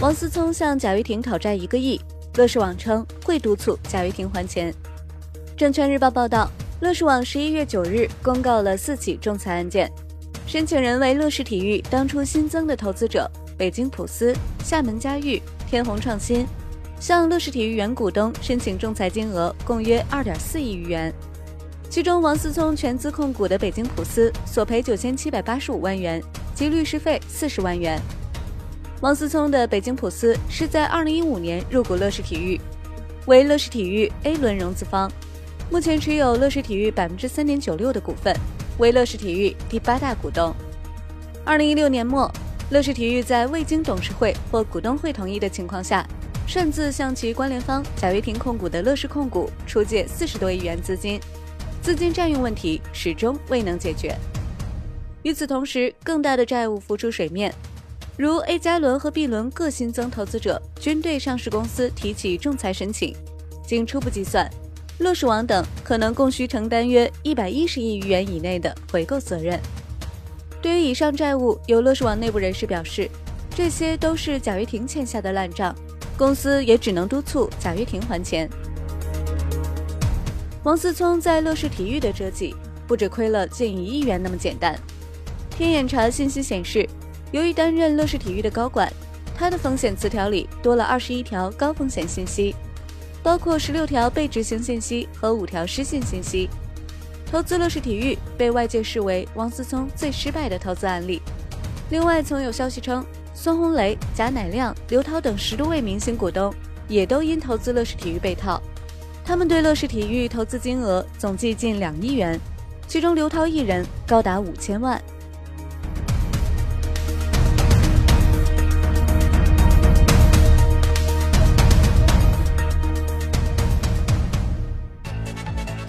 王思聪向贾跃亭讨债一个亿，乐视网称会督促贾跃亭还钱。证券日报报道，乐视网十一月九日公告了四起仲裁案件，申请人为乐视体育当初新增的投资者北京普思、厦门嘉裕、天弘创新，向乐视体育原股东申请仲裁金额共约二点四亿余元。其中，王思聪全资控股的北京普思索赔九千七百八十五万元及律师费四十万元。王思聪的北京普思是在二零一五年入股乐视体育，为乐视体育 A 轮融资方，目前持有乐视体育百分之三点九六的股份，为乐视体育第八大股东。二零一六年末，乐视体育在未经董事会或股东会同意的情况下，擅自向其关联方贾跃亭控股的乐视控股出借四十多亿元资金，资金占用问题始终未能解决。与此同时，更大的债务浮出水面。如 A 加轮和 B 轮各新增投资者均对上市公司提起仲裁申请，经初步计算，乐视网等可能共需承担约一百一十亿余元以内的回购责任。对于以上债务，有乐视网内部人士表示，这些都是贾跃亭欠下的烂账，公司也只能督促贾跃亭还钱。王思聪在乐视体育的折戟，不止亏了近一亿元那么简单。天眼查信息显示。由于担任乐视体育的高管，他的风险词条里多了二十一条高风险信息，包括十六条被执行信息和五条失信信息。投资乐视体育被外界视为王思聪最失败的投资案例。另外，曾有消息称，孙红雷、贾乃亮、刘涛等十多位明星股东也都因投资乐视体育被套，他们对乐视体育投资金额总计近两亿元，其中刘涛一人高达五千万。